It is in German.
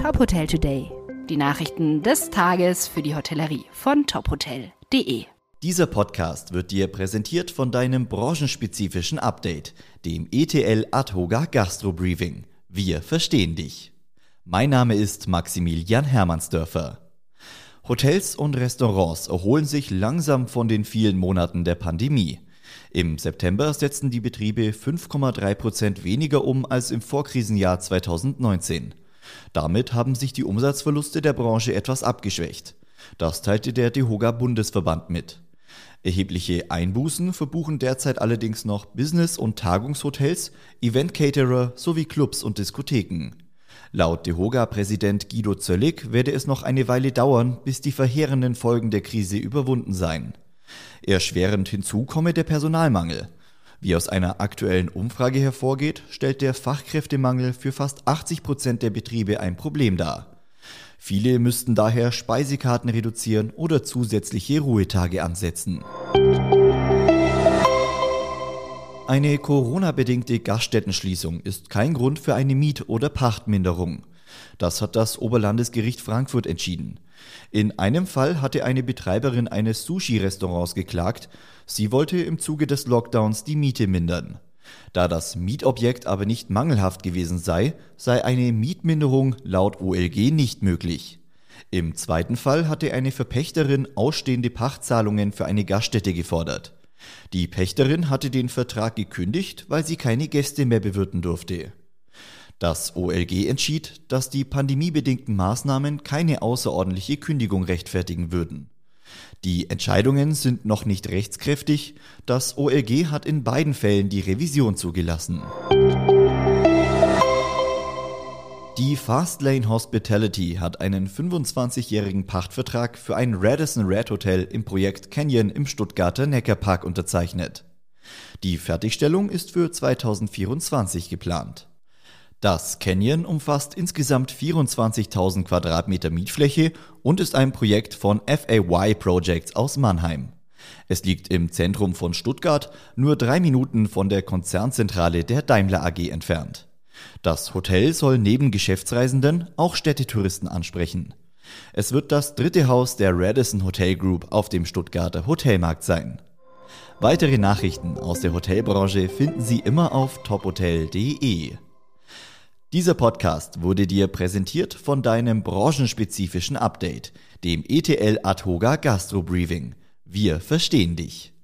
Top Hotel Today. Die Nachrichten des Tages für die Hotellerie von tophotel.de. Dieser Podcast wird dir präsentiert von deinem branchenspezifischen Update, dem ETL Adhoga Gastro Briefing. Wir verstehen dich. Mein Name ist Maximilian Hermannsdörfer. Hotels und Restaurants erholen sich langsam von den vielen Monaten der Pandemie. Im September setzten die Betriebe 5,3 Prozent weniger um als im Vorkrisenjahr 2019. Damit haben sich die Umsatzverluste der Branche etwas abgeschwächt. Das teilte der DEHOGA Bundesverband mit. Erhebliche Einbußen verbuchen derzeit allerdings noch Business- und Tagungshotels, Event-Caterer sowie Clubs und Diskotheken. Laut DEHOGA-Präsident Guido Zöllig werde es noch eine Weile dauern, bis die verheerenden Folgen der Krise überwunden seien. Erschwerend hinzu komme der Personalmangel. Wie aus einer aktuellen Umfrage hervorgeht, stellt der Fachkräftemangel für fast 80 Prozent der Betriebe ein Problem dar. Viele müssten daher Speisekarten reduzieren oder zusätzliche Ruhetage ansetzen. Eine Corona-bedingte Gaststättenschließung ist kein Grund für eine Miet- oder Pachtminderung. Das hat das Oberlandesgericht Frankfurt entschieden. In einem Fall hatte eine Betreiberin eines Sushi-Restaurants geklagt, sie wollte im Zuge des Lockdowns die Miete mindern. Da das Mietobjekt aber nicht mangelhaft gewesen sei, sei eine Mietminderung laut OLG nicht möglich. Im zweiten Fall hatte eine Verpächterin ausstehende Pachtzahlungen für eine Gaststätte gefordert. Die Pächterin hatte den Vertrag gekündigt, weil sie keine Gäste mehr bewirten durfte. Das OLG entschied, dass die pandemiebedingten Maßnahmen keine außerordentliche Kündigung rechtfertigen würden. Die Entscheidungen sind noch nicht rechtskräftig, das OLG hat in beiden Fällen die Revision zugelassen. Die Fastlane Hospitality hat einen 25-jährigen Pachtvertrag für ein Radisson Red Hotel im Projekt Canyon im Stuttgarter Neckarpark unterzeichnet. Die Fertigstellung ist für 2024 geplant. Das Canyon umfasst insgesamt 24.000 Quadratmeter Mietfläche und ist ein Projekt von FAY Projects aus Mannheim. Es liegt im Zentrum von Stuttgart, nur drei Minuten von der Konzernzentrale der Daimler AG entfernt. Das Hotel soll neben Geschäftsreisenden auch Städtetouristen ansprechen. Es wird das dritte Haus der Radisson Hotel Group auf dem Stuttgarter Hotelmarkt sein. Weitere Nachrichten aus der Hotelbranche finden Sie immer auf tophotel.de. Dieser Podcast wurde dir präsentiert von deinem branchenspezifischen Update, dem ETL Adhoga Gastro Briefing. Wir verstehen dich.